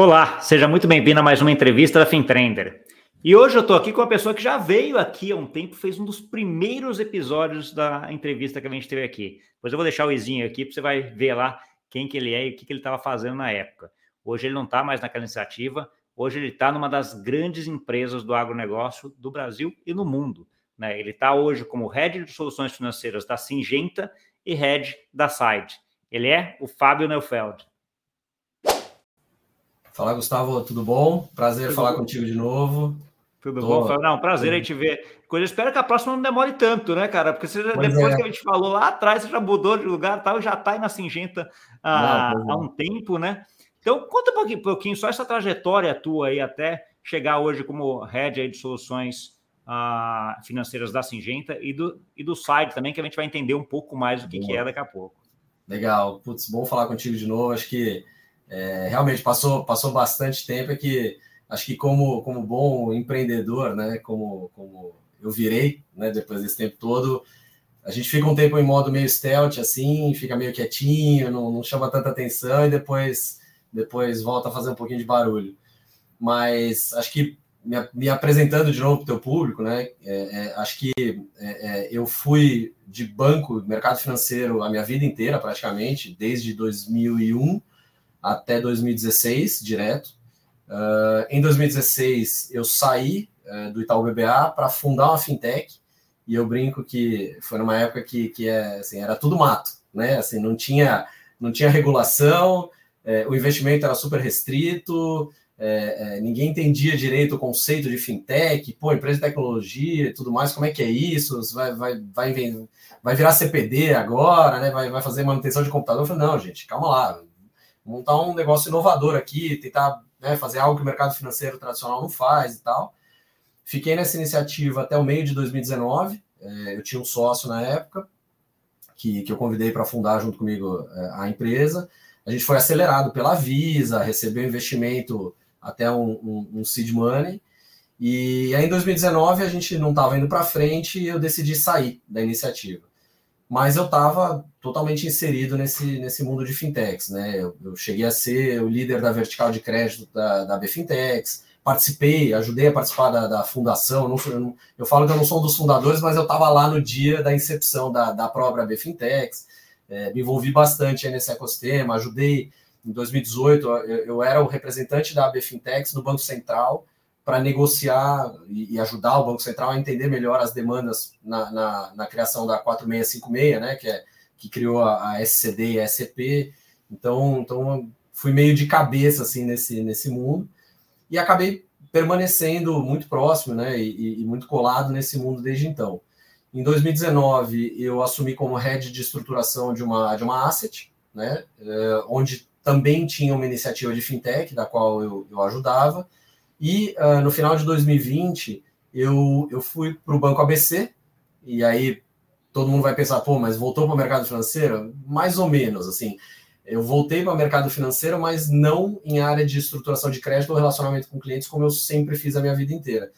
Olá, seja muito bem-vindo a mais uma entrevista da FinTrender. E hoje eu estou aqui com uma pessoa que já veio aqui há um tempo, fez um dos primeiros episódios da entrevista que a gente teve aqui. Depois eu vou deixar o Izinho aqui para você vai ver lá quem que ele é e o que, que ele estava fazendo na época. Hoje ele não está mais naquela iniciativa, hoje ele está numa das grandes empresas do agronegócio do Brasil e no mundo. Né? Ele está hoje como Head de Soluções Financeiras da Singenta e Head da Side. Ele é o Fábio Neufeld. Fala, Gustavo, tudo bom? Prazer tudo falar bom. contigo de novo. Tudo Tô... bom? Não, prazer aí te ver. Coisa, espero que a próxima não demore tanto, né, cara? Porque você, depois é. que a gente falou lá atrás, você já mudou de lugar tal, já está aí na Singenta há, não, há um tempo, né? Então, conta um pouquinho, pouquinho, só essa trajetória tua aí até chegar hoje como head aí de soluções uh, financeiras da Singenta e do, e do site também, que a gente vai entender um pouco mais o que, que é daqui a pouco. Legal. Putz, bom falar contigo de novo. Acho que é, realmente passou, passou bastante tempo, é que acho que como, como bom empreendedor, né, como, como eu virei, né, depois desse tempo todo, a gente fica um tempo em modo meio stealth, assim, fica meio quietinho, não, não chama tanta atenção e depois, depois volta a fazer um pouquinho de barulho. Mas acho que me, apresentando de novo para o teu público, né, é, é, acho que é, é, eu fui de banco, mercado financeiro, a minha vida inteira praticamente, desde 2001, até 2016, direto. Uh, em 2016, eu saí uh, do Itaú BBA para fundar uma fintech, e eu brinco que foi numa época que, que é, assim, era tudo mato, né? Assim, não tinha, não tinha regulação, é, o investimento era super restrito, é, é, ninguém entendia direito o conceito de fintech, pô, empresa de tecnologia e tudo mais, como é que é isso? Vai, vai, vai, vai virar CPD agora, né? Vai, vai fazer manutenção de computador? Eu falei, não, gente, calma lá, montar um negócio inovador aqui, tentar né, fazer algo que o mercado financeiro tradicional não faz e tal. Fiquei nessa iniciativa até o meio de 2019. É, eu tinha um sócio na época que, que eu convidei para fundar junto comigo é, a empresa. A gente foi acelerado pela Visa, recebeu investimento até um, um, um seed money. E aí, em 2019, a gente não estava indo para frente e eu decidi sair da iniciativa mas eu estava totalmente inserido nesse, nesse mundo de fintechs, né? Eu, eu, cheguei a ser o líder da vertical de crédito da, da BFintechs, participei, ajudei a participar da, da fundação. Não, eu, não, eu, falo que eu não sou um dos fundadores, mas eu estava lá no dia da incepção da, da própria BFintechs, é, me envolvi bastante nesse ecossistema, ajudei. Em 2018, eu, eu era o representante da BFintechs no Banco Central, para negociar e, ajudar o Banco Central a entender melhor as demandas na, na, na criação da 4656, né, que, é, que criou a, a SCD e a SCP. Então, então, fui meio de cabeça assim nesse, nesse mundo e acabei permanecendo muito próximo né, e, e muito colado nesse mundo desde então. Em 2019, eu assumi como head de estruturação de uma, de uma asset, né, eh, onde também tinha uma iniciativa de fintech, da qual eu, eu ajudava, e uh, no final de 2020, eu, eu fui para o Banco ABC, e aí todo mundo vai pensar, pô, mas voltou para o mercado financeiro? Mais ou menos, assim. Eu voltei para o mercado financeiro, mas não em área de estruturação de crédito ou relacionamento com clientes, como eu sempre fiz a minha vida inteira.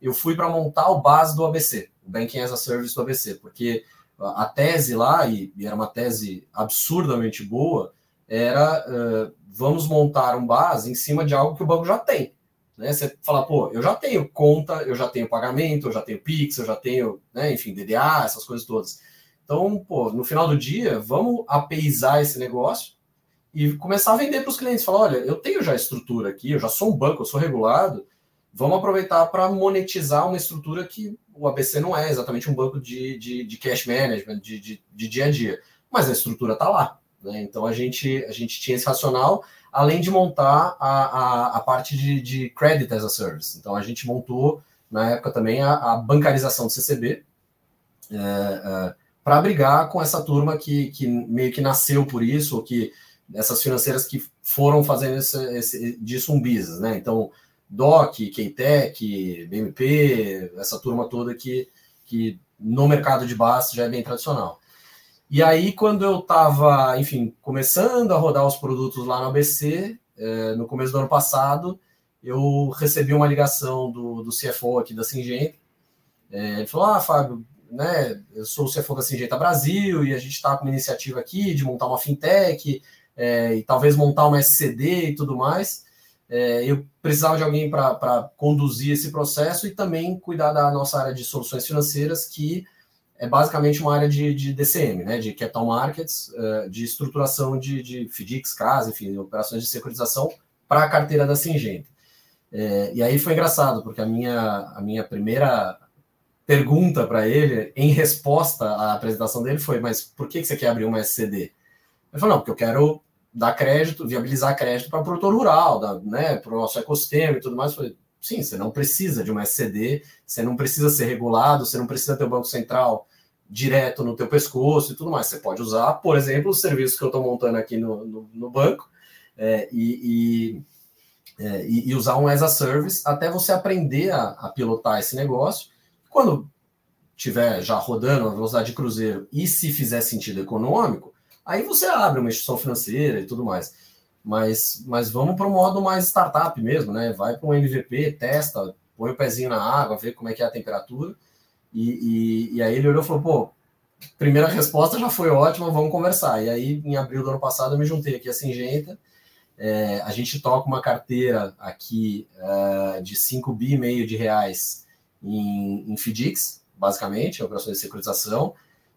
Eu fui para montar o base do ABC, o Banking as a Service do ABC, porque a tese lá, e, era uma tese absurdamente boa, era uh, vamos montar um base em cima de algo que o banco já tem. Né? Você fala, pô, eu já tenho conta, eu já tenho pagamento, eu já tenho Pix, eu já tenho, né, enfim, DDA, essas coisas todas. Então, pô, no final do dia, vamos apeizar esse negócio e começar a vender para os clientes. Falar, olha, eu tenho já estrutura aqui, eu já sou um banco, eu sou regulado, vamos aproveitar para monetizar uma estrutura que o ABC não é exatamente um banco de, de, de cash management, de, de, de, dia a dia, mas a estrutura está lá. Né? Então a gente, a gente tinha esse racional, além de montar a, a, a parte de, de, Credit as a Service. Então, a gente montou, na época também, a, a bancarização do CCB, é, é, para brigar com essa turma que, que meio que nasceu por isso, ou que essas financeiras que foram fazendo esse, esse, disso um business, né? Então, DOC, Keitec, BMP, essa turma toda que, que no mercado de base já é bem tradicional. E aí, quando eu estava, enfim, começando a rodar os produtos lá no ABC, é, no começo do ano passado, eu recebi uma ligação do, do CFO aqui da Singenta. É, ele falou: Ah, Fábio, né, eu sou o CFO da Singenta Brasil e a gente está com uma iniciativa aqui de montar uma fintech é, e talvez montar uma SCD e tudo mais. eu precisava de alguém para conduzir esse processo e também cuidar da nossa área de soluções financeiras, que é basicamente uma área de, de DCM, né, de capital markets, uh, de estruturação de, de FDICs, CRAS, enfim, operações de securitização para a carteira da Singenta. É, e aí foi engraçado, porque a minha, a minha primeira pergunta para ele, em resposta à apresentação dele, foi: Mas por que, que você quer abrir uma SCD? Ele falou: Não, porque eu quero dar crédito, viabilizar crédito para o produtor rural, né, para o nosso ecossistema e tudo mais. Eu falei: Sim, você não precisa de uma SCD, você não precisa ser regulado, você não precisa ter o Banco Central direto no teu pescoço e tudo mais. Você pode usar, por exemplo, os serviços que eu estou montando aqui no, no, no banco é, e, e, é, e, usar um as a service até você aprender a, a pilotar esse negócio quando tiver já rodando a velocidade de cruzeiro e se fizer sentido econômico, aí você abre uma instituição financeira e tudo mais. Mas, mas vamos para o modo mais startup mesmo, né? Vai para um MVP, testa, põe o pezinho na água, vê como é que é a temperatura. E, e, e aí ele olhou e falou, pô, primeira resposta já foi ótima, vamos conversar. E aí, em abril do ano passado, eu me juntei aqui a Singenta. É, a gente toca uma carteira aqui uh, de 5 bi e meio de reais em, em FDICs, basicamente, operações de securitização,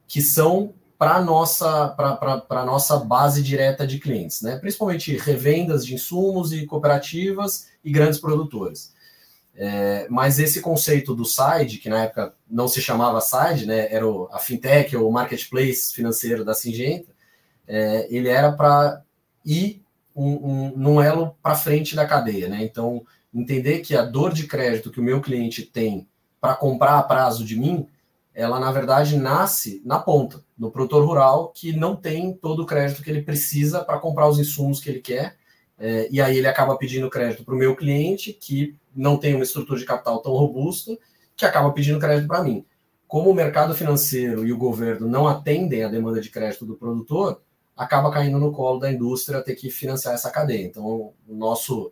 que são para nossa, nossa base direta de clientes, né? principalmente revendas de insumos e cooperativas e grandes produtores. É, mas esse conceito do side, que na época não se chamava side, né, era o, a fintech ou o marketplace financeiro da Singenta, é, ele era para ir um, um, num elo para frente da cadeia. Né? Então, entender que a dor de crédito que o meu cliente tem para comprar a prazo de mim, ela na verdade nasce na ponta, no produtor rural que não tem todo o crédito que ele precisa para comprar os insumos que ele quer, é, e aí ele acaba pedindo crédito para o meu cliente, que não tem uma estrutura de capital tão robusta, que acaba pedindo crédito para mim. Como o mercado financeiro e o governo não atendem a demanda de crédito do produtor, acaba caindo no colo da indústria ter que financiar essa cadeia. Então, o nosso,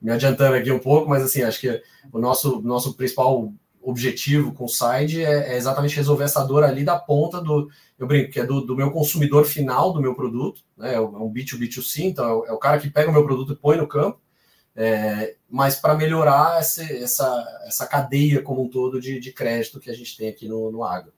me adiantando aqui um pouco, mas assim, acho que o nosso, nosso principal objetivo com o side é, é, exatamente resolver essa dor ali da ponta do, eu brinco, que é do, do meu consumidor final do meu produto, né? É um B2B2C, então é o, é o cara que pega o meu produto e põe no campo, é, mas para melhorar essa, essa, essa cadeia como um todo de, de crédito que a gente tem aqui no, no agro.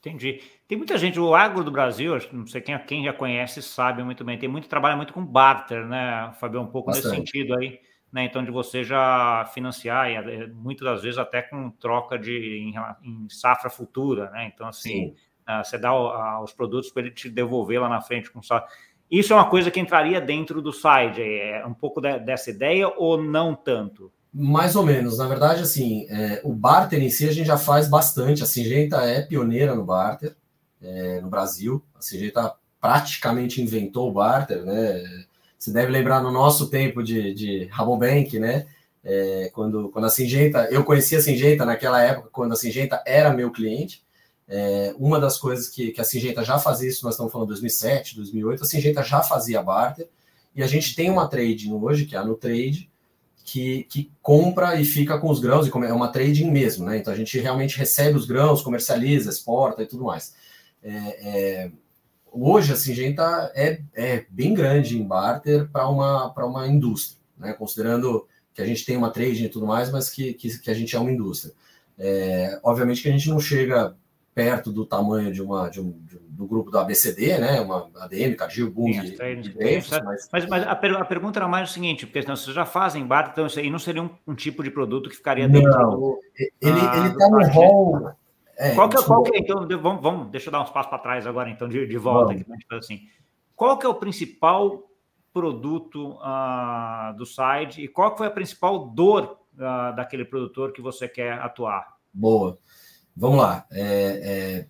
Entendi. Tem muita gente, o agro do Brasil, não sei quem, quem já conhece sabe muito bem, tem muito trabalho muito com barter, né, Fabio? Um pouco Bastante. nesse sentido aí né? Então, de você já financiar, e eh, muitas das vezes até com troca de em, em safra futura, né? Então, assim, uh, você dá os produtos para ele te devolver lá na frente com safra. Isso é uma coisa que entraria dentro do side, é um pouco de, dessa ideia ou não tanto? Mais ou menos. Na verdade, assim, é, o barter em si a gente já faz bastante. A Singenta é pioneira no barter é, no Brasil. A Singenta praticamente inventou o barter, né? Você deve lembrar no nosso tempo de, de Rabobank, né? É, quando, quando a Singenta, eu conheci a Singenta naquela época, quando a Singenta era meu cliente. É, uma das coisas que, que a Singenta já fazia, isso nós estamos falando 2007, 2008, a Singenta já fazia barter, e a gente tem uma trading hoje, que é a NuTrade, que, que compra e fica com os grãos, e é uma trading mesmo, né? Então a gente realmente recebe os grãos, comercializa, exporta e tudo mais. É, é, hoje a Singenta é, é bem grande em barter para uma, uma indústria, né? considerando que a gente tem uma trade e tudo mais, mas que, que, que a gente é uma indústria. É, obviamente que a gente não chega perto do tamanho de uma de um, de um, do grupo do ABCD, né? Uma ADM, Cargill, Bung, mas, mas, mas a, per, a, pergunta era mais o seguinte, porque senão vocês já fazem barter, então isso aí não seria um, um tipo de produto que ficaria dentro não, do, ele ah, está no rol é, qual, que, é, qual que é, então, vamos, vamos, deixa eu dar uns passos para trás agora, então, de, de volta aqui, assim. Qual que é o principal produto uh, do site e qual foi a principal dor uh, daquele produtor que você quer atuar? Boa. Vamos lá. É, é,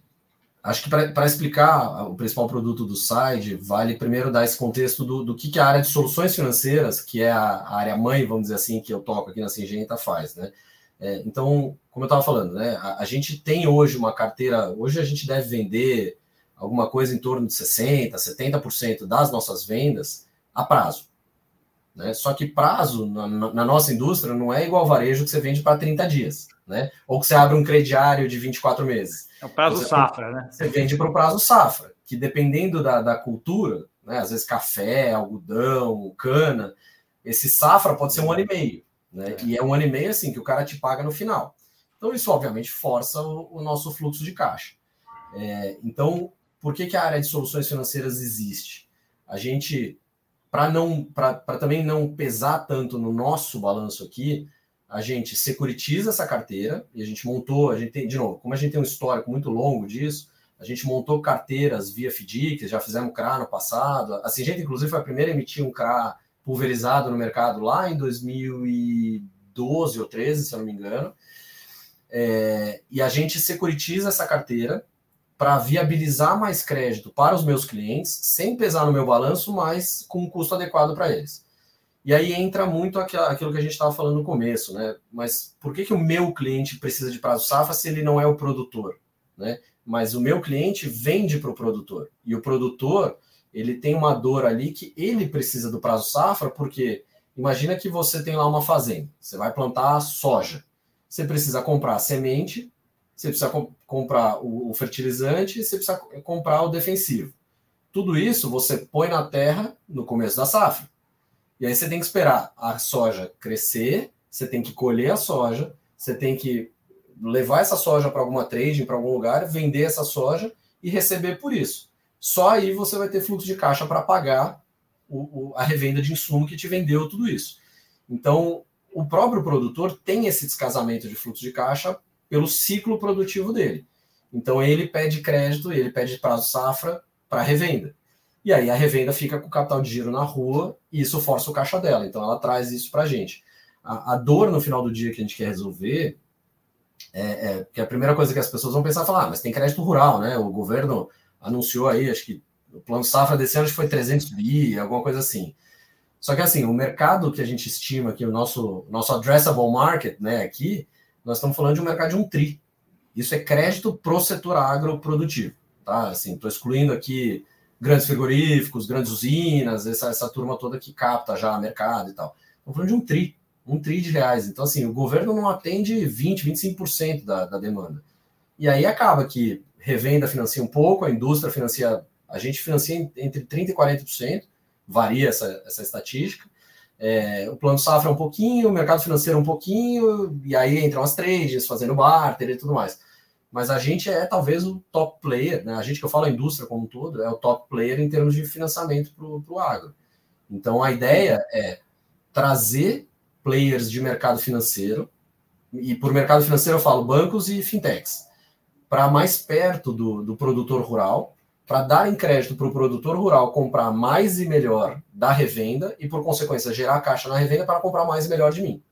acho que para explicar o principal produto do site, vale primeiro dar esse contexto do, do que, que a área de soluções financeiras, que é a, a área mãe, vamos dizer assim, que eu toco aqui na Singenta, faz, né? É, então, como eu estava falando, né, a, a, gente tem hoje uma carteira, hoje a gente deve vender alguma coisa em torno de 60%, 70% das nossas vendas a prazo. Né? Só que prazo na, na, nossa indústria não é igual varejo que você vende para 30 dias, né? ou que você abre um crediário de 24 meses. É o prazo você, safra, né? Você vende para o prazo safra, que dependendo da, da cultura, né, às vezes café, algodão, cana, esse safra pode ser um ano e meio, né? É. E é um ano e meio assim que o cara te paga no final. Então isso obviamente força o, o nosso fluxo de caixa. É, então, por que, que a área de soluções financeiras existe? A gente, para não, para também não pesar tanto no nosso balanço aqui, a gente securitiza essa carteira e a gente montou, a gente tem, de novo, como a gente tem um histórico muito longo disso, a gente montou carteiras via FDIC, já fizemos CRA no passado. A Singenta, inclusive, foi a primeira a emitir um CRA pulverizado no mercado lá em 2012 ou 13, se eu não me engano. É, e a gente securitiza essa carteira para viabilizar mais crédito para os meus clientes, sem pesar no meu balanço, mas com um custo adequado para eles. E aí entra muito aquilo que a gente estava falando no começo, né? Mas por que, que o meu cliente precisa de prazo safra se ele não é o produtor? Né? Mas o meu cliente vende para o produtor. E o produtor, ele tem uma dor ali que ele precisa do prazo safra, porque imagina que você tem lá uma fazenda, você vai plantar soja. Você precisa comprar semente, você precisa comp comprar o, o fertilizante, você precisa comprar o defensivo. Tudo isso você põe na terra no começo da safra. E aí você tem que esperar a soja crescer, você tem que colher a soja, você tem que levar essa soja para alguma trading, para algum lugar, vender essa soja e receber por isso. Só aí você vai ter fluxo de caixa para pagar o, o, a revenda de insumo que te vendeu tudo isso. Então, o próprio produtor tem esse descasamento de fluxo de caixa pelo ciclo produtivo dele. Então, ele pede crédito, ele pede prazo safra para revenda. E aí a revenda fica com o capital de giro na rua e isso força o caixa dela. Então ela traz isso para a gente. A dor no final do dia que a gente quer resolver é, é que a primeira coisa que as pessoas vão pensar é falar, ah, mas tem crédito rural, né? O governo anunciou aí, acho que o plano safra desse ano foi 300 bi, alguma coisa assim. Só que assim, o mercado que a gente estima aqui, o nosso, nosso addressable market, né, aqui, nós estamos falando de um mercado de um tri. Isso é crédito pro setor agroprodutivo, tá? Assim, estou excluindo aqui grandes frigoríficos, grandes usinas, essa, essa turma toda que capta já mercado e tal. Estamos falando de um tri, um tri de reais. Então, assim, o governo não atende 20%, 25% da, da demanda. E aí acaba que revenda financia um pouco, a indústria financia, a gente financia entre 30% e 40%, varia essa, essa estatística. É, o plano safra um pouquinho, o mercado financeiro um pouquinho, e aí entram as trades fazendo barter e tudo mais mas a gente é talvez o top player, né? A gente que eu falo a indústria como um todo, é o top player em termos de financiamento para o agro. Então a ideia é trazer players de mercado financeiro, e por mercado financeiro eu falo bancos e fintechs, para mais perto do, do produtor rural, para dar em crédito para o produtor rural comprar mais e melhor da revenda e, por consequência, gerar caixa na revenda para comprar mais e melhor de mim.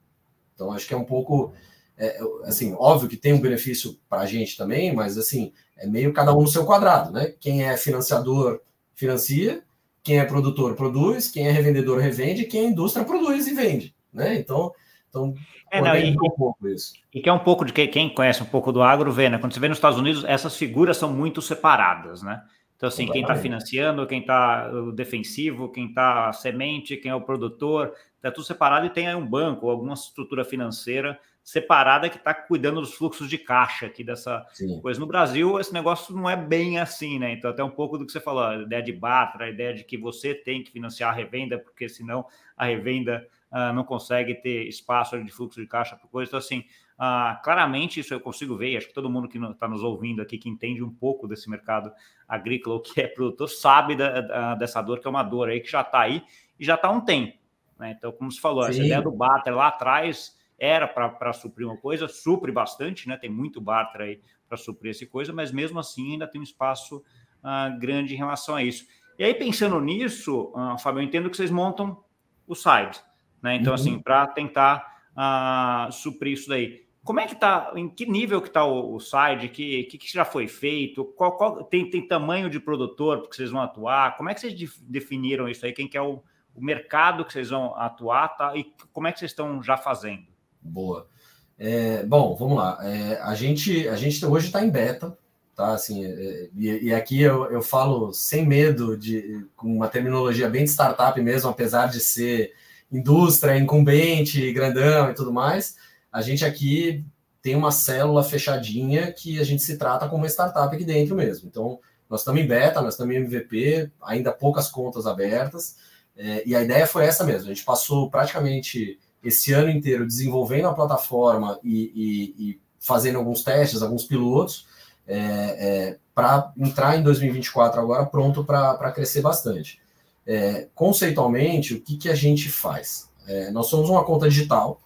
Então, acho que é um pouco é, assim, óbvio que tem um benefício para a gente também, mas assim, é meio cada um no seu quadrado, né? Quem é financiador financia, quem é produtor produz, quem é revendedor revende, quem é indústria produz e vende, né? Então, então é, não, e, um pouco isso. E que é um pouco de que quem conhece um pouco do agro vê, né? Quando você vê nos Estados Unidos, essas figuras são muito separadas, né? Então, assim, quem está financiando, quem está defensivo, quem está semente, quem é o produtor, está tudo separado e tem aí um banco, alguma estrutura financeira separada que está cuidando dos fluxos de caixa aqui dessa Sim. coisa. No Brasil, esse negócio não é bem assim, né? Então, até um pouco do que você falou, a ideia de Batra, a ideia de que você tem que financiar a revenda, porque senão a revenda uh, não consegue ter espaço de fluxo de caixa para coisa. Então, assim, uh, claramente isso eu consigo ver, acho que todo mundo que está nos ouvindo aqui, que entende um pouco desse mercado agrícola, ou que é produtor, sabe da, da, dessa dor, que é uma dor aí que já está aí e já está há um tempo. Né? Então, como você falou, Sim. essa ideia do Batra lá atrás era para suprir uma coisa, supre bastante, né? Tem muito barter aí para suprir essa coisa, mas mesmo assim ainda tem um espaço uh, grande em relação a isso. E aí, pensando nisso, uh, Fábio, eu entendo que vocês montam o site, né? Então, assim, uhum. assim, para tentar uh, suprir isso daí. Como é que tá? Em que nível que está o, o site? Que, que, que já foi feito? Qual, qual, tem, tem tamanho de produtor que vocês vão atuar? Como é que vocês definiram isso aí? Quem que é o, o mercado que vocês vão atuar, tá? E como é que vocês estão já fazendo? Boa. É, bom, vamos lá. É, a, gente, a gente hoje está em beta, tá? Assim, é, e, e, aqui eu, eu falo sem medo, de, com uma terminologia bem de startup mesmo, apesar de ser indústria, incumbente, grandão e tudo mais. A gente aqui tem uma célula fechadinha que a gente se trata como uma startup aqui dentro mesmo. Então, nós estamos em beta, nós estamos em MVP, ainda poucas contas abertas É, e a ideia foi essa mesmo. A gente passou praticamente esse ano inteiro desenvolvendo a plataforma e, e, e fazendo alguns testes, alguns pilotos, é, é, para entrar em 2024 agora pronto para crescer bastante. É, conceitualmente, o que, que a gente faz? É, nós somos uma conta digital,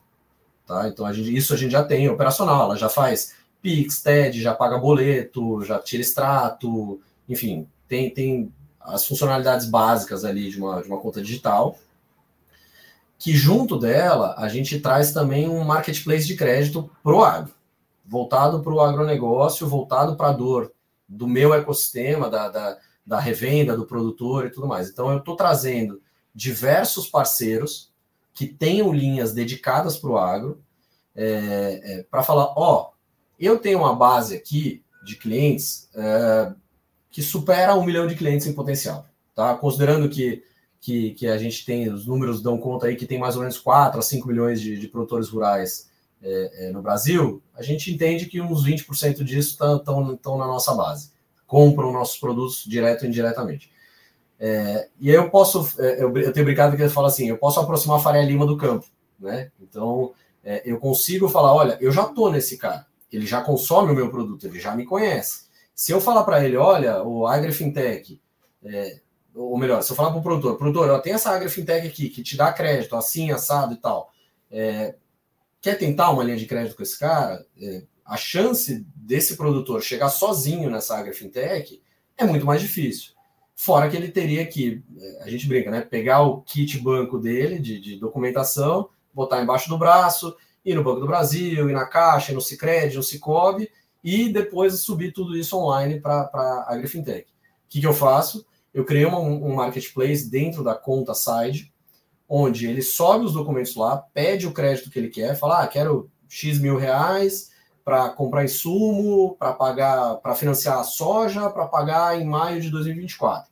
tá? Então a gente, isso a gente já tem operacional, ela já faz Pix, TED, já paga boleto, já tira extrato, enfim, tem, tem as funcionalidades básicas ali de uma, de uma conta digital, que junto dela a gente traz também um marketplace de crédito para o agro, voltado para o agronegócio, voltado para a dor do meu ecossistema, da, da, da, revenda, do produtor e tudo mais. Então eu estou trazendo diversos parceiros que tenham linhas dedicadas para o agro, é, é, para falar, ó, eu tenho uma base aqui de clientes é, que supera um milhão de clientes em potencial, tá? Considerando que, que, que, a gente tem, os números dão conta aí que tem mais ou menos 4 a 5 milhões de, de produtores rurais é, é, no Brasil, a gente entende que uns 20% disso estão na nossa base, compram nossos produtos direto ou indiretamente. É, e aí eu posso, é, eu, eu tenho brincado que ele fala assim, eu posso aproximar a Faria Lima do campo, né? Então, é, eu consigo falar, olha, eu já tô nesse cara, ele já consome o meu produto, ele já me conhece. Se eu falar para ele, olha, o AgriFintech, é, ou melhor, se eu falar para o produtor, produtor, ó, tem essa AgriFintech aqui que te dá crédito assim, assado e tal, é, quer tentar uma linha de crédito com esse cara? É, a chance desse produtor chegar sozinho nessa AgriFintech é muito mais difícil. Fora que ele teria que, é, a gente brinca, né? Pegar o kit banco dele de, de documentação, botar embaixo do braço, ir no Banco do Brasil, ir na Caixa, ir no Cicred, no Cicobi, e depois subir tudo isso online para a AgriFintech. O que, que eu faço? Eu criei uma, um marketplace dentro da conta Side, onde ele sobe os documentos lá, pede o crédito que ele quer, fala, ah, quero X mil reais para comprar insumo, para pagar, para financiar a soja, para pagar em maio de 2024.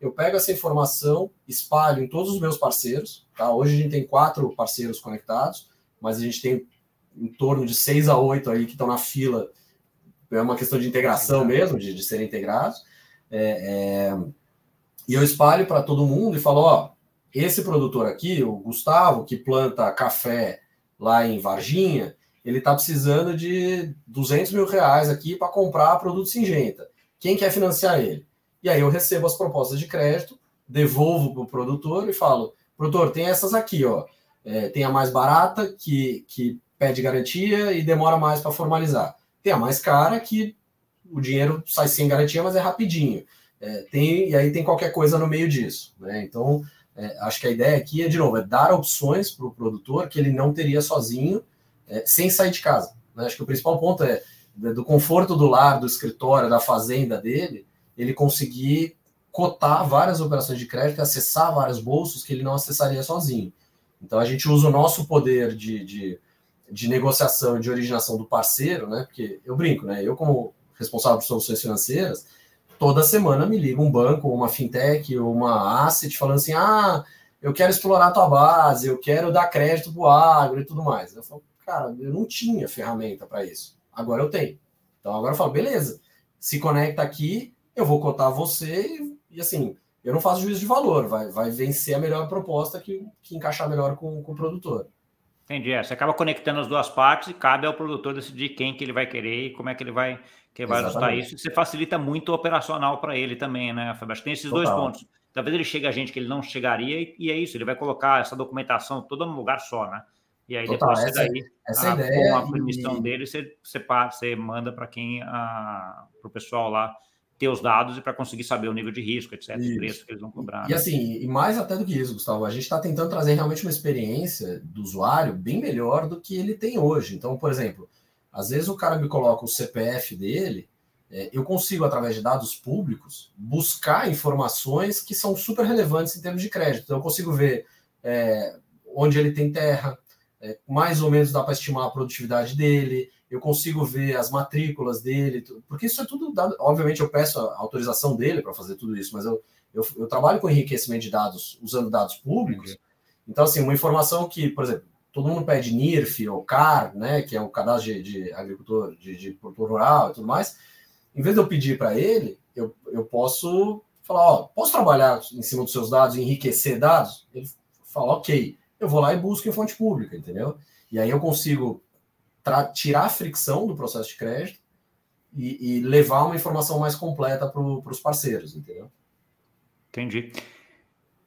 Eu pego essa informação, espalho em todos os meus parceiros, tá? Hoje a gente tem quatro parceiros conectados, mas a gente tem em torno de seis a oito aí que estão na fila é uma questão de integração mesmo, de, de serem integrados. É, é, e eu espalho para todo mundo e falo: ó, esse produtor aqui, o Gustavo, que planta café lá em Varginha, ele está precisando de 200 mil reais aqui para comprar produto Singenta. Quem quer financiar ele? E aí eu recebo as propostas de crédito, devolvo para o produtor e falo: produtor, tem essas aqui, ó. É, tem a mais barata, que, que pede garantia e demora mais para formalizar. Tem a mais cara que o dinheiro sai sem garantia, mas é rapidinho. É, tem, e aí tem qualquer coisa no meio disso. Né? Então, é, acho que a ideia aqui é, de novo, é dar opções para o produtor que ele não teria sozinho, é, sem sair de casa. Né? Acho que o principal ponto é do conforto do lar, do escritório, da fazenda dele, ele conseguir cotar várias operações de crédito, acessar vários bolsos que ele não acessaria sozinho. Então a gente usa o nosso poder de, de de negociação e de originação do parceiro, né? Porque eu brinco, né? Eu, como responsável por soluções financeiras, toda semana me liga um banco, uma fintech, uma asset falando assim: ah, eu quero explorar a tua base, eu quero dar crédito para o agro e tudo mais. Eu falo, cara, eu não tinha ferramenta para isso. Agora eu tenho. Então agora eu falo, beleza, se conecta aqui, eu vou cotar você e, assim, eu não faço juízo de valor, vai, vai vencer a melhor proposta que, que encaixar melhor com, com o produtor. Entendi. É, você acaba conectando as duas partes e cabe ao produtor decidir quem que ele vai querer e como é que ele vai, que vai ajustar isso. Você facilita muito o operacional para ele também, né, Fabio? Tem esses Total. dois pontos. Talvez ele chegue a gente que ele não chegaria e, e, é isso, ele vai colocar essa documentação toda num lugar só, né? E aí Total, depois essa, daí, essa a, ideia com a permissão e... dele, você, você, você manda para quem, para o pessoal lá ter os dados e para conseguir saber o nível de risco, etc., isso. o preço que eles vão cobrar. E né? assim, e mais até do que isso, Gustavo, a gente está tentando trazer realmente uma experiência do usuário bem melhor do que ele tem hoje. Então, por exemplo, às vezes o cara me coloca o CPF dele, é, eu consigo, através de dados públicos, buscar informações que são super relevantes em termos de crédito. Então, eu consigo ver é, onde ele tem terra, é, mais ou menos dá para estimar a produtividade dele, eu consigo ver as matrículas dele, porque isso é tudo dado. Obviamente, eu peço a autorização dele para fazer tudo isso, mas eu, eu, eu, trabalho com enriquecimento de dados usando dados públicos. Então, assim, uma informação que, por exemplo, todo mundo pede NIRF ou CAR, né, que é o cadastro de, de agricultor, de, de produtor rural e tudo mais. Em vez de eu pedir para ele, eu, eu posso falar, ó, posso trabalhar em cima dos seus dados, enriquecer dados? Ele fala, ok, eu vou lá e busco em fonte pública, entendeu? E aí eu consigo tirar a fricção do processo de crédito e, e levar uma informação mais completa para os parceiros, entendeu? Entendi.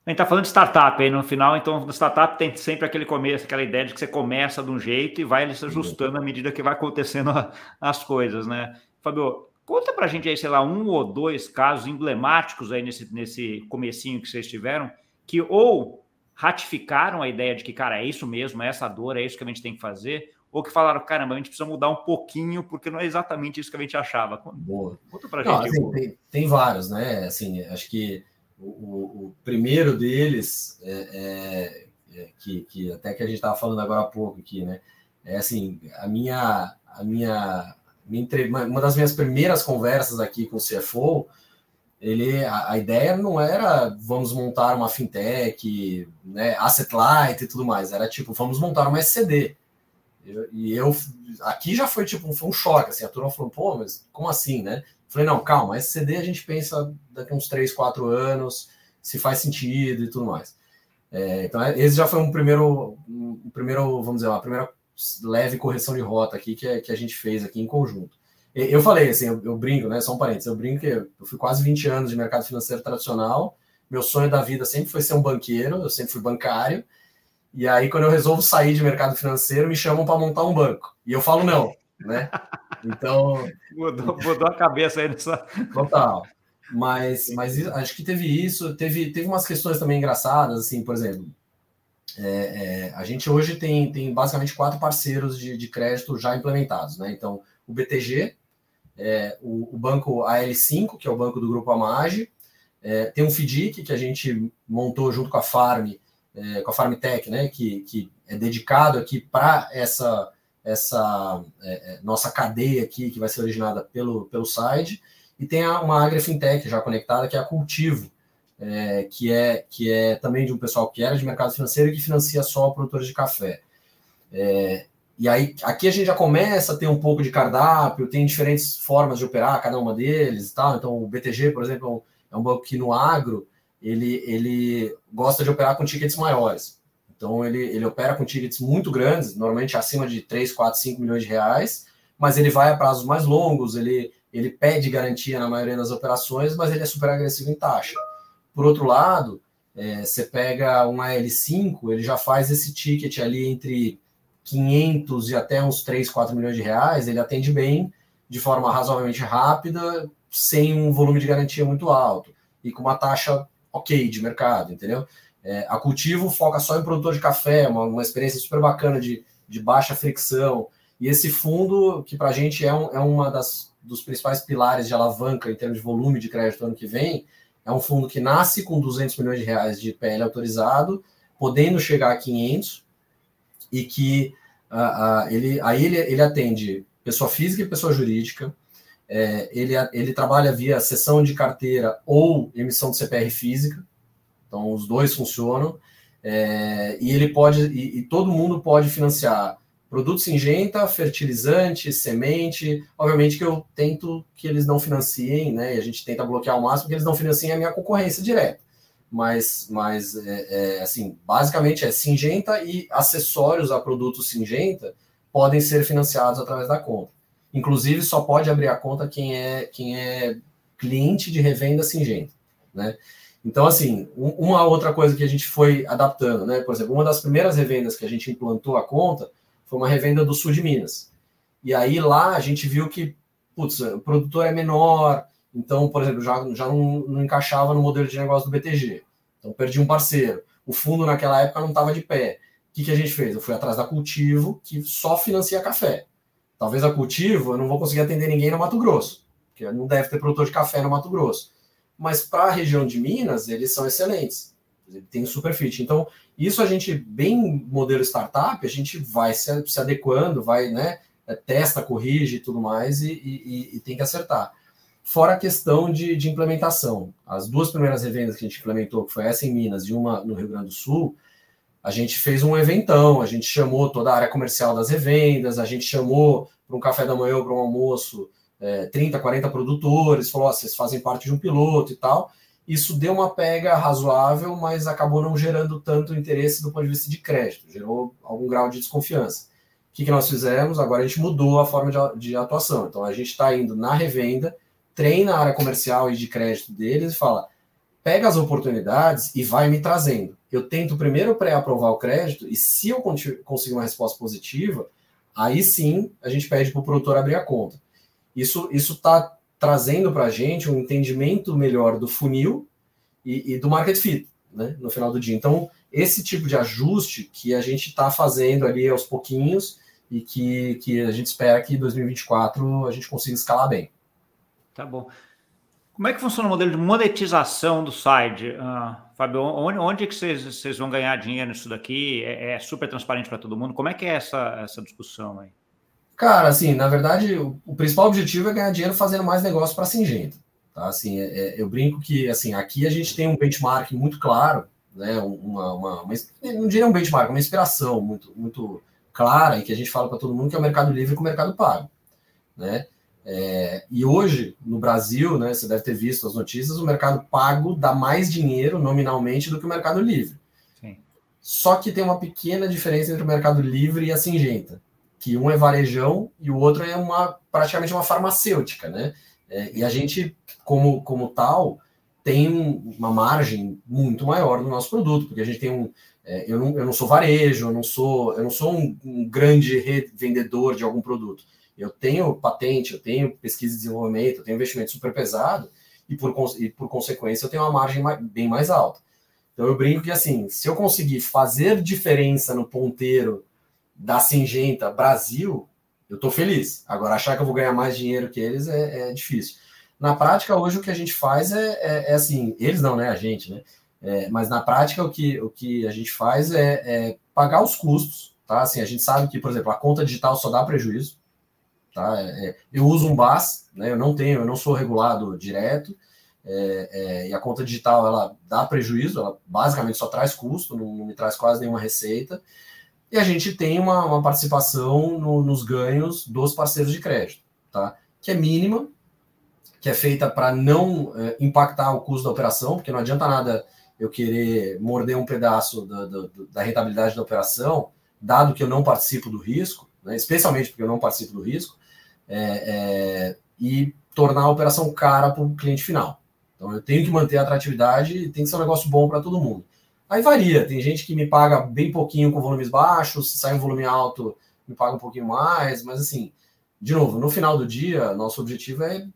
A gente está falando de startup aí no final, então startup tem sempre aquele começo, aquela ideia de que você começa de um jeito e vai se ajustando à medida que vai acontecendo as coisas, né? Fabio, conta para a gente aí, sei lá, um ou dois casos emblemáticos aí nesse, nesse comecinho que vocês tiveram, que ou ratificaram a ideia de que, cara, é isso mesmo, é essa dor, é isso que a gente tem que fazer, ou que falaram, caramba, a gente precisa mudar um pouquinho, porque não é exatamente isso que a gente achava. Boa. Conta pra não, gente. Assim, tem, tem, vários, né? Assim, acho que o, o primeiro deles, é, é, é, que, que até que a gente estava falando agora há pouco aqui, né? É assim, a minha, a minha, minha uma das minhas primeiras conversas aqui com o CFO, ele, a, a, ideia não era vamos montar uma fintech, né, asset light e tudo mais, era tipo, vamos montar uma SCD. Eu, e eu, aqui já foi tipo, foi um choque, assim, a turma falou, pô, mas como assim, né? Falei, não, calma, SCD a gente pensa daqui uns 3, 4 anos, se faz sentido e tudo mais. É, então, é, esse já foi um primeiro, um primeiro, vamos dizer, uma primeira leve correção de rota aqui que, que a gente fez aqui em conjunto. Eu falei, assim, eu, eu brinco, né? Só um parênteses, eu brinco que eu fui quase 20 anos de mercado financeiro tradicional. Meu sonho da vida sempre foi ser um banqueiro, eu sempre fui bancário. E aí, quando eu resolvo sair de mercado financeiro, me chamam para montar um banco. E eu falo não, né? Então. mudou, mudou a cabeça aí nessa. Total. Mas, mas acho que teve isso, teve, teve umas questões também engraçadas, assim, por exemplo. É, é, a gente hoje tem, tem basicamente quatro parceiros de, de crédito já implementados, né? Então, o BTG, é, o, o, banco AL5, que é o banco do grupo Amage, é, tem um FDIC que a gente montou junto com a Farm, é, com a Farmtech, né? Que, que é dedicado aqui para essa essa é, é, nossa cadeia aqui, que vai ser originada pelo, pelo site, e tem uma agrifintech já conectada, que é a Cultivo, é, que, é, que é também de um pessoal que era de mercado financeiro e que financia só produtores de café. É, e aí, aqui a gente já começa a ter um pouco de cardápio, tem diferentes formas de operar cada uma deles e tal. Então, o BTG, por exemplo, é um banco que no agro ele, ele gosta de operar com tickets maiores. Então, ele, ele opera com tickets muito grandes, normalmente acima de 3, 4, 5 milhões de reais, mas ele vai a prazos mais longos, ele, ele pede garantia na maioria das operações, mas ele é super agressivo em taxa. Por outro lado, é, você pega um AL5, ele já faz esse ticket ali entre 500 e até uns 3, 4 milhões de reais, ele atende bem, de forma razoavelmente rápida, sem um volume de garantia muito alto e com uma taxa ok de mercado, entendeu? É, a Cultivo foca só em produtor de café, uma, uma experiência super bacana de, de baixa fricção. E esse fundo, que para a gente é, um, é uma das dos principais pilares de alavanca em termos de volume de crédito ano que vem, é um fundo que nasce com 200 milhões de reais de PL autorizado, podendo chegar a 500, e que uh, uh, ele, aí ele, ele atende pessoa física e pessoa jurídica, é, ele, ele trabalha via sessão de carteira ou emissão de CPR física, então, os dois funcionam. É, e ele pode, e, e, todo mundo pode financiar produto singenta, fertilizante, semente. Obviamente que eu tento que eles não financiem, né? E a gente tenta bloquear ao máximo que eles não financiem a minha concorrência direta. Mas, mas é, é, assim, basicamente é singenta e acessórios a produto singenta podem ser financiados através da conta. Inclusive, só pode abrir a conta quem é, quem é cliente de revenda singenta, né? Então, assim, uma outra coisa que a gente foi adaptando, né? Por exemplo, uma das primeiras revendas que a gente implantou a conta foi uma revenda do sul de Minas. E aí lá a gente viu que, putz, o produtor é menor, então, por exemplo, já, já não, não encaixava no modelo de negócio do BTG. Então, perdi um parceiro. O fundo naquela época não estava de pé. O que, que a gente fez? Eu fui atrás da Cultivo, que só financia café. Talvez a Cultivo eu não vou conseguir atender ninguém no Mato Grosso, porque não deve ter produtor de café no Mato Grosso mas para a região de Minas, eles são excelentes. Tem super fit. Então, isso a gente, bem modelo startup, a gente vai se, se adequando, vai, né? É, testa, corrige e tudo mais, e, e, e, tem que acertar. Fora a questão de, de implementação. As duas primeiras revendas que a gente implementou, que foi essa em Minas e uma no Rio Grande do Sul, a gente fez um eventão, a gente chamou toda a área comercial das revendas, a gente chamou para um café da manhã ou para um almoço é, 30, 40 produtores, falou: oh, vocês fazem parte de um piloto e tal. isso deu uma pega razoável, mas acabou não gerando tanto interesse do ponto de vista de crédito, gerou algum grau de desconfiança. O que, que nós fizemos? Agora a gente mudou a forma de, de atuação. Então a gente está indo na revenda, treina a área comercial e de crédito deles e fala: pega as oportunidades e vai me trazendo. Eu tento primeiro pré-aprovar o crédito e se eu conseguir uma resposta positiva, aí sim a gente pede para o produtor abrir a conta. Isso está trazendo para a gente um entendimento melhor do funil e, e, do market fit, né, no final do dia. Então, esse tipo de ajuste que a gente está fazendo ali aos pouquinhos e que, que a gente espera que em 2024 a gente consiga escalar bem. Tá bom. Como é que funciona o modelo de monetização do site, uh, Fábio? Onde, onde é que vocês, vão ganhar dinheiro nisso daqui? É, é super transparente para todo mundo? Como é que é essa, essa discussão aí? Cara, assim, na verdade, o, o, principal objetivo é ganhar dinheiro fazendo mais negócio para a Singenta. Tá? Assim, é, é, eu brinco que assim, aqui a gente tem um benchmark muito claro, né? Uma, uma, uma, não diria um benchmark, uma inspiração muito, muito clara e que a gente fala para todo mundo que é o mercado livre com o mercado pago. Né? É, e hoje, no Brasil, né, você deve ter visto as notícias, o mercado pago dá mais dinheiro nominalmente do que o mercado livre. Sim. Só que tem uma pequena diferença entre o mercado livre e a Singenta que um é varejão e o outro é uma praticamente uma farmacêutica, né? É, e a gente, como, como tal, tem uma margem muito maior no nosso produto, porque a gente tem um. É, eu, não, eu não sou varejo, eu não sou, eu não sou um, um grande vendedor de algum produto. Eu tenho patente, eu tenho pesquisa e desenvolvimento, eu tenho investimento super pesado, e por, e por consequência eu tenho uma margem bem mais alta. Então eu brinco que assim, se eu conseguir fazer diferença no ponteiro da Singenta Brasil, eu estou feliz. Agora, achar que eu vou ganhar mais dinheiro que eles é, é difícil. Na prática, hoje o que a gente faz é, é, é assim, eles não, né? A gente, né? É, mas na prática, o que, o que a gente faz é, é, pagar os custos, tá? Assim, a gente sabe que, por exemplo, a conta digital só dá prejuízo, tá? É, é, eu uso um BAS, né? Eu não tenho, eu não sou regulado direto, e a conta digital, ela dá prejuízo, ela basicamente só traz custo, não, não me traz quase nenhuma receita, e a gente tem uma, uma participação no, nos ganhos dos parceiros de crédito, tá? que é mínima, que é feita para não é, impactar o custo da operação, porque não adianta nada eu querer morder um pedaço da, da, da rentabilidade da operação, dado que eu não participo do risco, né, especialmente porque eu não participo do risco, é, é, e tornar a operação cara para o cliente final. Então eu tenho que manter a atratividade e tem que ser um negócio bom para todo mundo. Aí varia, tem gente que me paga bem pouquinho com volumes baixos, se sai um volume alto, me paga um pouquinho mais, mas assim, de novo, no final do dia, nosso objetivo é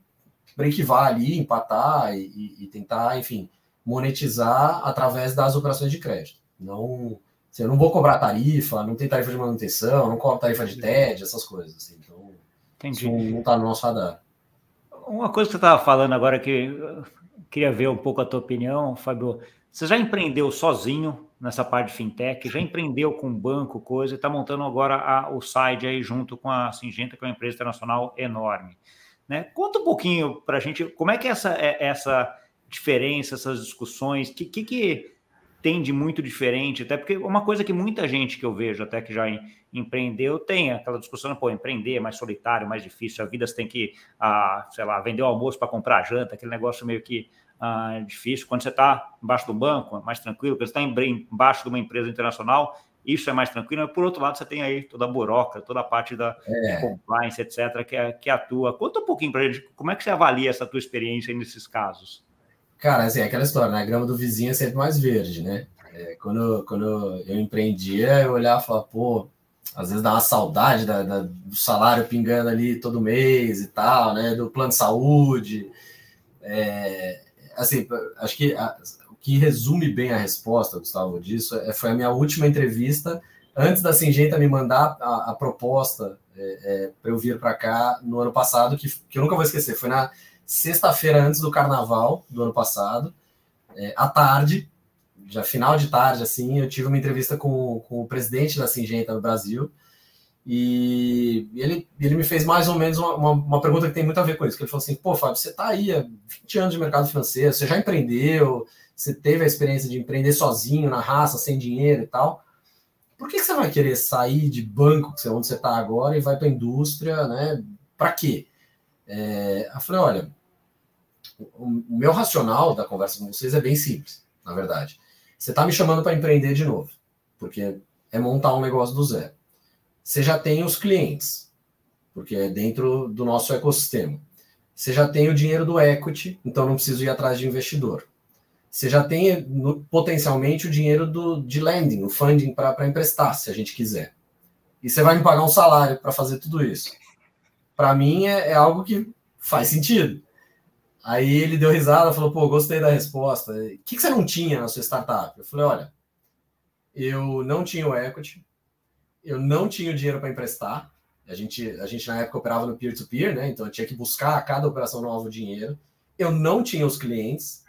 brequivar ali, empatar e, e, tentar, enfim, monetizar através das operações de crédito. Não, assim, eu não vou cobrar tarifa, não tem tarifa de manutenção, não cobro tarifa de TED, essas coisas. Assim, então, Entendi. isso não está no nosso radar. Uma coisa que você estava falando agora que eu queria ver um pouco a tua opinião, Fábio. Você já empreendeu sozinho nessa parte de fintech, já empreendeu com banco, coisa, e está montando agora a, o site aí junto com a Singenta, que é uma empresa internacional enorme. Né? Conta um pouquinho para a gente como é que é essa, é essa diferença, essas discussões, o que, que, que, tem de muito diferente, até porque uma coisa que muita gente que eu vejo, até que já empreendeu, tem aquela discussão, pô, empreender é mais solitário, mais difícil, a vida você tem que, ah, sei lá, vender o almoço para comprar janta, aquele negócio meio que ah, difícil. Quando você está embaixo do banco, é mais tranquilo. Quando você está embaixo de uma empresa internacional, isso é mais tranquilo. Mas, por outro lado, você tem aí toda a buroca, toda a parte da é. compliance, etc., que, é, que atua. Conta um pouquinho para a gente, como é que você avalia essa tua experiência nesses casos? Cara, assim, é aquela história, né? A grama do vizinho é sempre mais verde, né? É, quando, quando eu empreendia, eu olhava e falava, pô, às vezes dá uma saudade da, da, do salário pingando ali todo mês e tal, né? Do plano de saúde. É, assim, acho que a, o que resume bem a resposta, Gustavo, disso é, foi a minha última entrevista antes da Singenta me mandar a, a proposta é, é, para eu vir para cá no ano passado, que, que eu nunca vou esquecer. Foi na sexta-feira antes do carnaval do ano passado, é, à tarde, já final de tarde, assim, eu tive uma entrevista com, com o presidente da Singenta no Brasil. E ele, ele me fez mais ou menos uma, uma, uma, pergunta que tem muito a ver com isso. Que ele falou assim: pô, Fábio, você está aí há 20 anos de mercado financeiro, você já empreendeu, você teve a experiência de empreender sozinho, na raça, sem dinheiro e tal. Por que, que você vai querer sair de banco, que é onde você está agora, e vai para a indústria, né? Para quê? É, eu falei: olha, o meu racional da conversa com vocês é bem simples, na verdade. Você está me chamando para empreender de novo, porque é montar um negócio do zero. Você já tem os clientes, porque é dentro do nosso ecossistema. Você já tem o dinheiro do equity, então não preciso ir atrás de investidor. Você já tem potencialmente o dinheiro do, de lending, o funding para emprestar, se a gente quiser. E você vai me pagar um salário para fazer tudo isso. Para mim é, é algo que faz sentido. Aí ele deu risada, falou: pô, gostei da resposta. O que, que você não tinha na sua startup? Eu falei: olha, eu não tinha o equity, eu não tinha o dinheiro para emprestar. A gente, a gente na época operava no peer-to-peer, -peer, né? Então eu tinha que buscar a cada operação nova o dinheiro. Eu não tinha os clientes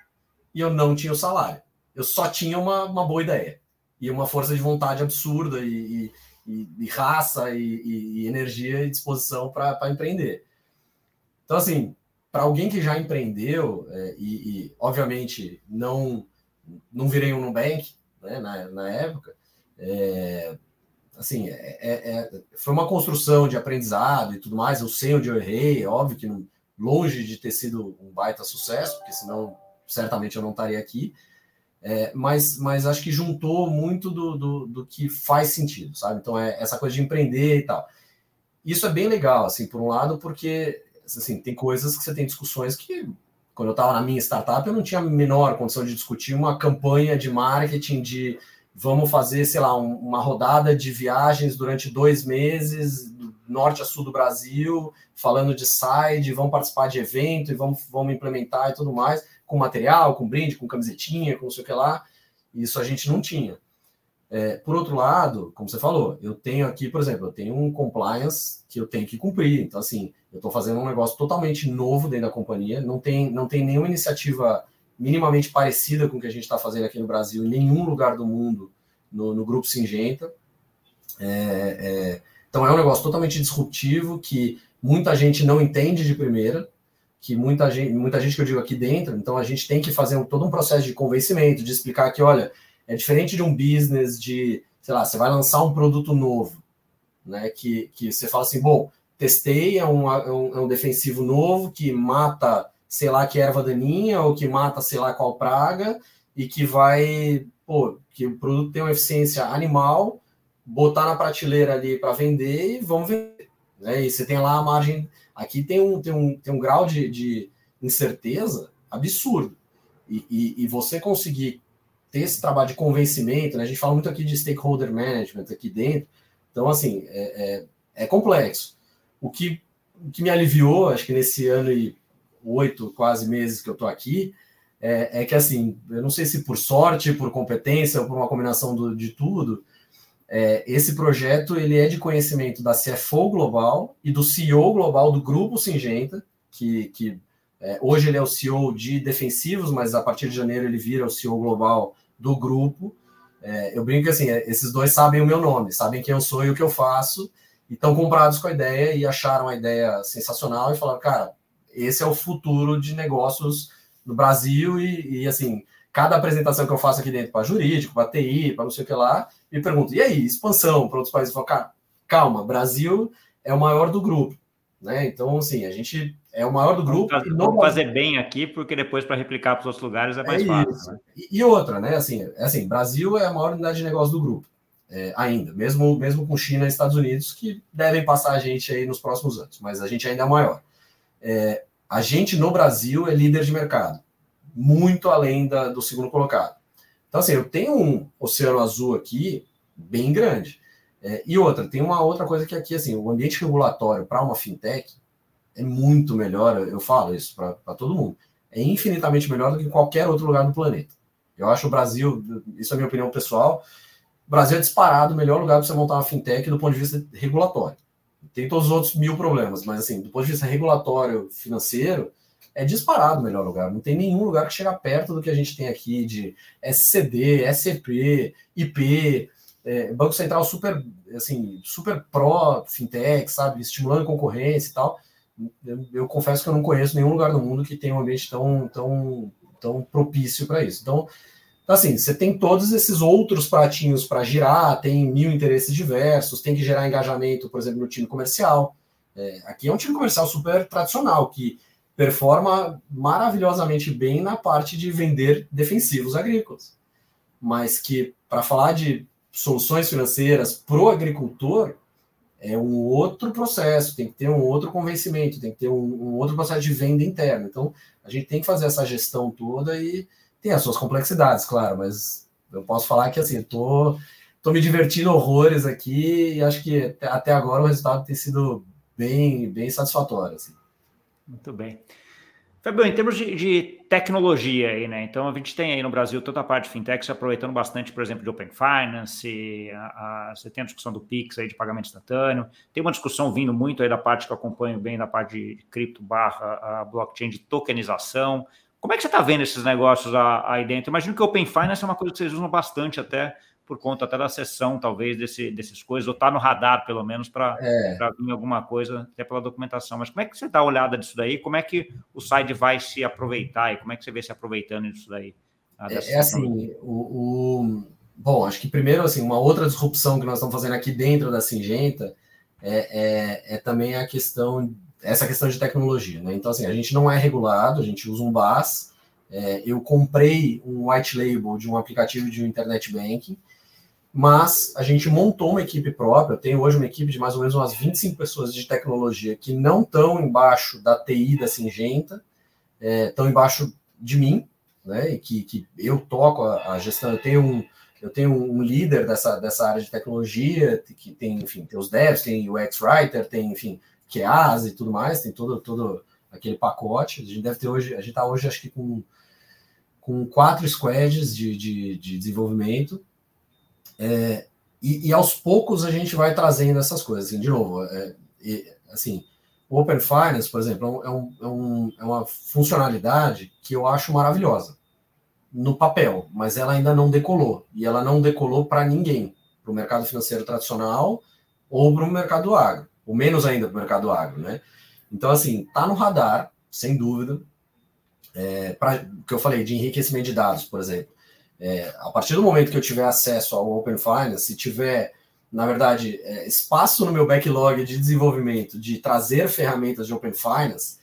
e eu não tinha o salário. Eu só tinha uma, uma boa ideia e uma força de vontade absurda e, e, e raça e, e, energia e disposição para empreender. Então, assim, para alguém que já empreendeu, é, e, e, obviamente não não virei um Nubank né, na, na época, é, assim, é, é, é, foi uma construção de aprendizado e tudo mais. Eu sei onde eu errei, é óbvio que não, longe de ter sido um baita sucesso, porque senão certamente eu não estaria aqui. É, mas, mas acho que juntou muito do, do, do, que faz sentido, sabe? Então é essa coisa de empreender e tal. Isso é bem legal, assim, por um lado, porque assim, tem coisas que você tem discussões que, quando eu estava na minha startup, eu não tinha a menor condição de discutir uma campanha de marketing de vamos fazer, sei lá, um, uma rodada de viagens durante dois meses, do norte a sul do Brasil, falando de side, vamos participar de evento e vamos, vamos implementar e tudo mais, com material, com brinde, com camisetinha, com não sei o que lá. Isso a gente não tinha. É, por outro lado, como você falou, eu tenho aqui, por exemplo, eu tenho um compliance que eu tenho que cumprir. Então, assim, eu estou fazendo um negócio totalmente novo dentro da companhia, não tem, não tem nenhuma iniciativa minimamente parecida com o que a gente está fazendo aqui no Brasil, em nenhum lugar do mundo, no, no Grupo Singenta. É, é, então, é um negócio totalmente disruptivo que muita gente não entende de primeira, que muita gente, muita gente que eu digo aqui dentro, então a gente tem que fazer um, todo um processo de convencimento, de explicar que, olha, é diferente de um business de, sei lá, você vai lançar um produto novo, né? Que, que você fala assim, bom, testei, é um, é um, é um defensivo novo que mata, sei lá, que erva daninha, ou que mata, sei lá, qual praga, e que vai, pô, que o produto tem uma eficiência animal, botar na prateleira ali para vender e vamos vender. Né? E você tem lá a margem. Aqui tem um, tem um, tem um grau de, de incerteza absurdo. E, e, e, você conseguir ter esse trabalho de convencimento, né? A gente fala muito aqui de stakeholder management aqui dentro. Então, assim, é, é, é complexo. O que, o que me aliviou, acho que nesse ano e oito, quase meses que eu estou aqui, é, é, que, assim, eu não sei se por sorte, por competência ou por uma combinação do, de tudo, é, esse projeto ele é de conhecimento da CFO Global e do CEO Global do Grupo Singenta, que, que é, hoje ele é o CEO de defensivos, mas a partir de janeiro ele vira o CEO global do grupo. É, eu brinco assim, é, esses dois sabem o meu nome, sabem quem eu sou e o que eu faço, e estão comprados com a ideia e acharam a ideia sensacional e falaram, cara, esse é o futuro de negócios no Brasil e, e assim, cada apresentação que eu faço aqui dentro para jurídico, para TI, para não sei o que lá, me pergunto, e aí, expansão para outros países? Eu falo, cara, calma, Brasil é o maior do grupo, né? Então, assim, a gente é o maior do grupo. Vamos fazer, vamos fazer bem aqui, porque depois para replicar para os outros lugares é mais é fácil. Né? E, e, outra, né? Assim, é assim, Brasil é a maior unidade de negócio do grupo, é, ainda, mesmo, mesmo com China e Estados Unidos, que devem passar a gente aí nos próximos anos, mas a gente ainda é maior. É, a gente no Brasil é líder de mercado, muito além da, do segundo colocado. Então, assim, eu tenho um oceano azul aqui bem grande. É, e outra, tem uma outra coisa que aqui, assim, o ambiente regulatório para uma fintech é muito melhor, eu falo isso para todo mundo, é infinitamente melhor do que qualquer outro lugar do planeta. Eu acho o Brasil, isso é minha opinião pessoal, o Brasil é disparado o melhor lugar para você montar uma fintech do ponto de vista regulatório. Tem todos os outros mil problemas, mas assim, do ponto de vista regulatório financeiro, é disparado o melhor lugar. Não tem nenhum lugar que chega perto do que a gente tem aqui de SCD, SCP, IP, é, Banco Central super, assim, super pró fintech, sabe, estimulando concorrência e tal eu, eu, confesso que eu não conheço nenhum lugar do mundo que tenha um ambiente tão, tão, tão propício para isso. Então, assim, você tem todos esses outros pratinhos para girar, tem mil interesses diversos, tem que gerar engajamento, por exemplo, no time comercial. É, aqui é um time comercial super tradicional, que performa maravilhosamente bem na parte de vender defensivos agrícolas. Mas que, para falar de soluções financeiras para o agricultor, é um outro processo, tem que ter um outro convencimento, tem que ter um, um, outro processo de venda interna. Então, a gente tem que fazer essa gestão toda e tem as suas complexidades, claro, mas eu posso falar que assim, tô, tô me divertindo horrores aqui e acho que até agora o resultado tem sido bem, bem satisfatório. Assim. Muito bem. Fabio, em termos de, de, tecnologia aí, né? Então a gente tem aí no Brasil toda a parte de fintech se aproveitando bastante, por exemplo, de Open Finance, a, você tem a discussão do Pix aí de pagamento instantâneo, tem uma discussão vindo muito aí da parte que eu acompanho bem da parte de cripto barra blockchain de tokenização. Como é que você está vendo esses negócios aí dentro? Imagino que o Open Finance é uma coisa que vocês usam bastante até por conta até da sessão, talvez, desse, desses coisas, ou está no radar, pelo menos, para é. vir alguma coisa, até pela documentação. Mas como é que você dá uma olhada disso daí? Como é que o site vai se aproveitar e como é que você vê se aproveitando disso daí? É, é, assim, o, o, Bom, acho que primeiro, assim, uma outra disrupção que nós estamos fazendo aqui dentro da Singenta é, é, é também a questão, essa questão de tecnologia, né? Então, assim, a gente não é regulado, a gente usa um BAS, é, eu comprei um white label de um aplicativo de internet banking, mas a gente montou uma equipe própria. Eu tenho hoje uma equipe de mais ou menos umas 25 pessoas de tecnologia que não estão embaixo da TI da Singenta, estão é, embaixo de mim, né? E que, que eu toco a, a, gestão. Eu tenho um, eu tenho um líder dessa, dessa área de tecnologia que tem, enfim, tem os devs, tem o UX Writer, tem, enfim, QAs e tudo mais, tem todo, todo aquele pacote. A gente deve ter hoje, a gente está hoje acho que com, com quatro squads de, de, de desenvolvimento é, e, e, aos poucos a gente vai trazendo essas coisas. Assim, de novo, é, assim, o Open Finance, por exemplo, é, um, é, um, é uma funcionalidade que eu acho maravilhosa no papel, mas ela ainda não decolou. E ela não decolou para ninguém, para o mercado financeiro tradicional ou para o mercado agro, ou menos ainda para o mercado agro, né? Então, assim, tá no radar, sem dúvida. É, o que eu falei de enriquecimento de dados, por exemplo. É, a partir do momento que eu tiver acesso ao Open Finance, se tiver, na verdade, é, espaço no meu backlog de desenvolvimento de trazer ferramentas de Open Finance,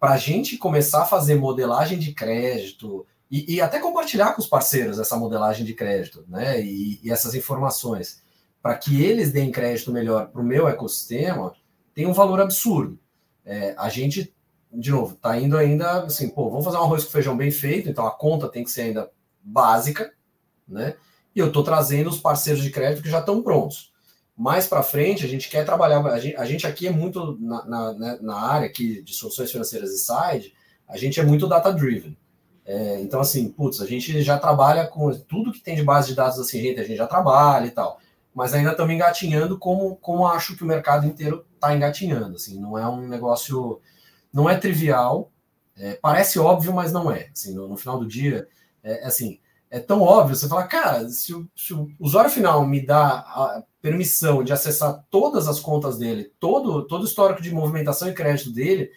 para a gente começar a fazer modelagem de crédito e, e, até compartilhar com os parceiros essa modelagem de crédito, né? E, e essas informações, para que eles deem crédito melhor para o meu ecossistema, tem um valor absurdo. É, a gente, de novo, está indo ainda assim, pô, vamos fazer um arroz com feijão bem feito, então a conta tem que ser ainda básica, né? E eu estou trazendo os parceiros de crédito que já estão prontos. Mais para frente, a gente quer trabalhar. A gente, a gente aqui é muito na, na, né, na, área aqui de soluções financeiras e side, a gente é muito data-driven. É, então, assim, putz, a gente já trabalha com tudo que tem de base de dados assim, gente, a gente já trabalha e tal. Mas ainda estamos engatinhando como, como acho que o mercado inteiro está engatinhando. Assim, não é um negócio. Não é trivial. É, parece óbvio, mas não é. Assim, no, no final do dia, é, é, assim, é tão óbvio, você fala, cara, se o, se o, usuário final me dá a permissão de acessar todas as contas dele, todo, todo o histórico de movimentação e crédito dele,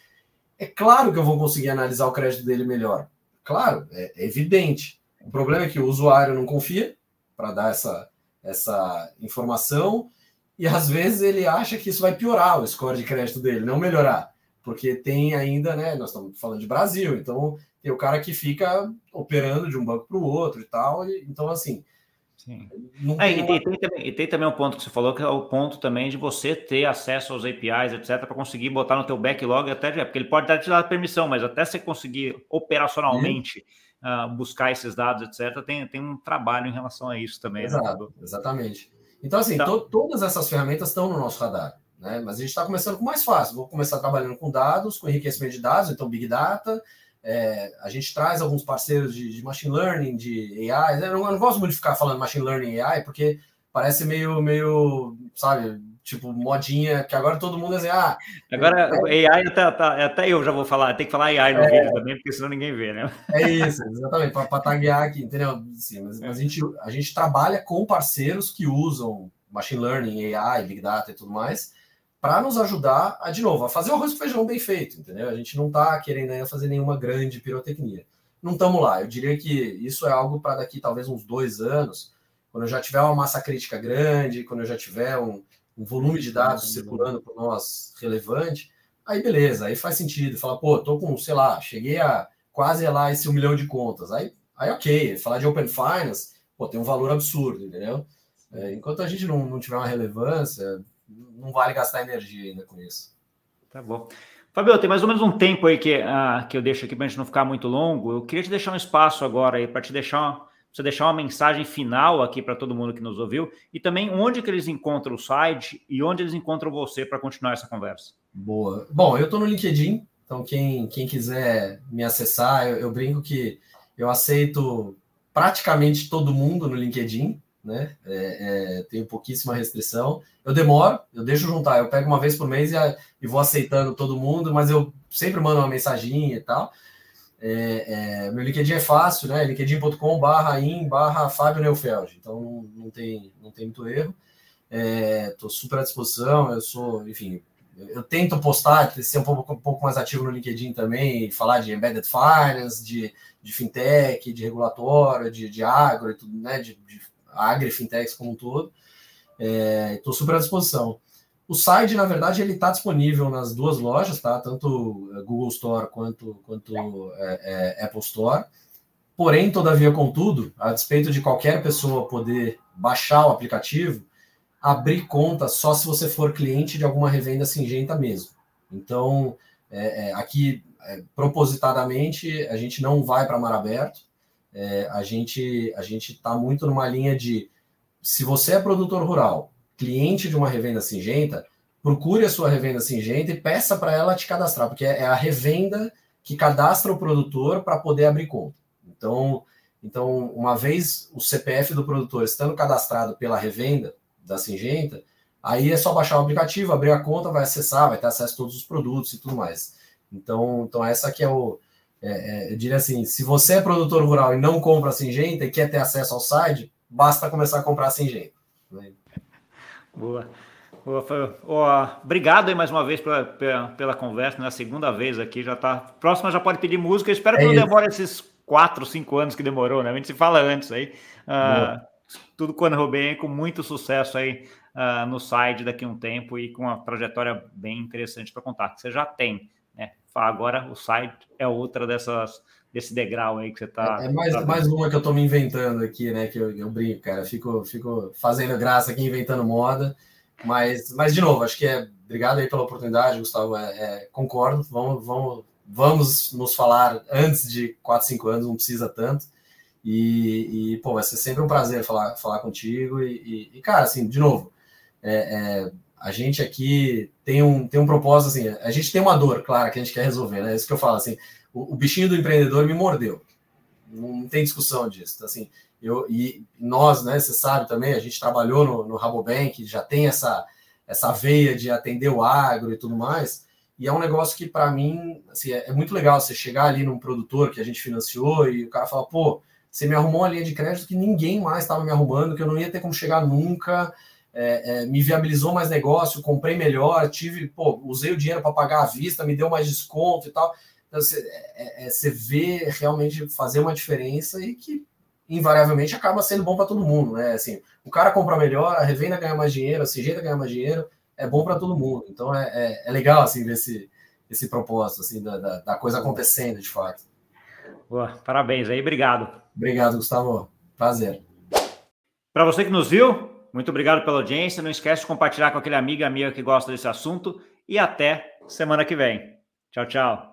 é claro que eu vou conseguir analisar o crédito dele melhor. Claro, é, é evidente. O problema é que o usuário não confia para dar essa, essa informação e às vezes ele acha que isso vai piorar o score de crédito dele, não melhorar. Porque tem ainda, né? Nós estamos falando de Brasil, então tem o cara que fica operando de um banco para o outro e tal. E, então, assim. É, e, tem, uma... tem, e, tem, também um ponto que você falou, que é o ponto também de você ter acesso aos APIs, etc., para conseguir botar no teu backlog até, porque ele pode te dar permissão, mas até você conseguir operacionalmente uh, buscar esses dados, etc., tem, tem um trabalho em relação a isso também. Né, Exato, né? exatamente. Então, assim, então... To, todas essas ferramentas estão no nosso radar, né? Mas a gente está começando com mais fácil. Vou começar trabalhando com dados, com enriquecimento de dados, então Big Data, é, a gente traz alguns parceiros de, de, machine learning, de AI. Eu não, eu não, gosto muito de ficar falando machine learning e AI, porque parece meio, meio, sabe, tipo, modinha, que agora todo mundo é assim, ah. Agora, é, AI, tá, tá, até eu já vou falar, tem que falar AI no é, vídeo também, porque senão ninguém vê, né? É isso, exatamente, para taguear aqui, entendeu? Sim, mas, mas a, gente, a gente trabalha com parceiros que usam machine learning, AI, Big Data e tudo mais para nos ajudar a, de novo, a fazer o arroz com feijão bem feito, entendeu? A gente não está querendo ainda fazer nenhuma grande pirotecnia. Não estamos lá. Eu diria que isso é algo para daqui talvez uns dois anos, quando eu já tiver uma massa crítica grande, quando eu já tiver um, um volume de dados circulando por nós relevante, aí beleza, aí faz sentido. Fala, pô, tô com, sei lá, cheguei a quase lá esse um milhão de contas. Aí, aí ok, falar de Open Finance, pô, tem um valor absurdo, entendeu? É, enquanto a gente não, não tiver uma relevância, não vale gastar energia ainda com isso. Tá bom. Fabio, tem mais ou menos um tempo aí que, uh, que eu deixo aqui para a gente não ficar muito longo. Eu queria te deixar um espaço agora aí para te deixar você deixar uma mensagem final aqui para todo mundo que nos ouviu e também onde que eles encontram o site e onde eles encontram você para continuar essa conversa. Boa. Bom, eu estou no LinkedIn, então quem, quem quiser me acessar, eu, eu brinco que eu aceito praticamente todo mundo no LinkedIn, né? É, é, tenho pouquíssima restrição. Eu demoro, eu deixo juntar, eu pego uma vez por mês e, e vou aceitando todo mundo, mas eu sempre mando uma mensaginha e tal. É, é, meu LinkedIn é fácil, né? linkedin.com barra in barra Fábio Neufeld. Então não, tem, não tem muito erro. Estou é, super à disposição. Eu sou, enfim, eu tento postar, ser um pouco, um pouco mais ativo no LinkedIn também, falar de embedded finance, de, de fintech, de regulatório, de, de agro e tudo, né? De, de agri fintechs como um todo. Estou é, super à disposição. O site, na verdade, ele está disponível nas duas lojas, tá? Tanto é, Google Store quanto, quanto é, é, Apple Store. Porém, todavia, contudo, a despeito de qualquer pessoa poder baixar o aplicativo, abrir conta só se você for cliente de alguma revenda singenta mesmo. Então, é, aqui, propositadamente, a gente não vai para mar aberto. a gente a gente está muito numa linha de se você é produtor rural cliente de uma revenda singenta, procure a sua revenda singenta e peça para ela te cadastrar, porque é a revenda que cadastra o produtor para poder abrir conta. Então, então, uma vez o CPF do produtor estando cadastrado pela revenda da Singenta, aí é só baixar o aplicativo, abrir a conta, vai acessar, vai ter acesso a todos os produtos e tudo mais. Então, então essa que é o. É, é, eu diria assim: se você é produtor rural e não compra a Singenta e quer ter acesso ao site, basta começar a comprar a Singenta. Né? Boa. Boa. obrigado aí mais uma vez pela, pela, pela conversa, na né? segunda vez aqui, já tá. Próxima já pode pedir música. Eu espero é que não demore esses quatro, cinco anos que demorou, né? A gente se fala antes aí. Uh, tudo correu bem, com muito sucesso aí uh, no site daqui a um tempo e com uma trajetória bem interessante para contar. Que você já tem, né? Agora o site é outra dessas desse degrau aí que você está. É, é, mais, mais uma que eu estou me inventando aqui, né? Que eu, eu brinco, cara. Fico, fico fazendo graça aqui, inventando moda. Mas, mas de novo, acho que é. Obrigado aí pela oportunidade, Gustavo. É, é, concordo. Vamos, vamos, vamos nos falar antes de 4, 5 anos, não precisa tanto. E, e pô, vai ser sempre um prazer falar, falar contigo. E, e, e cara, assim, de novo, é, é, a gente aqui tem um, tem um propósito, assim, a gente tem uma dor, claro, que a gente quer resolver, né? É isso que eu falo, assim, o, o, bichinho do empreendedor me mordeu. Não, tem discussão disso. Assim, eu, e nós, né, você sabe também, a gente trabalhou no, no Rabobank, já tem essa, essa veia de atender o agro e tudo mais. E é um negócio que, para mim, assim, é, é, muito legal você chegar ali num produtor que a gente financiou e o cara fala, pô, você me arrumou uma linha de crédito que ninguém mais estava me arrumando, que eu não ia ter como chegar nunca, é, é, me viabilizou mais negócio, comprei melhor, tive, pô, usei o dinheiro para pagar à vista, me deu mais desconto e tal. Então, você, é, é, você vê realmente fazer uma diferença e que invariavelmente acaba sendo bom para todo mundo, né? Assim, o cara compra melhor, a revenda ganha mais dinheiro, a CG ganha mais dinheiro, é bom para todo mundo. Então é, é, é, legal assim ver esse, esse propósito assim da, da, da coisa acontecendo de fato. Boa, parabéns aí, obrigado. Obrigado, Gustavo. Prazer. Para você que nos viu, muito obrigado pela audiência. Não esquece de compartilhar com aquele amigo amiga que gosta desse assunto. E até semana que vem. Tchau, tchau.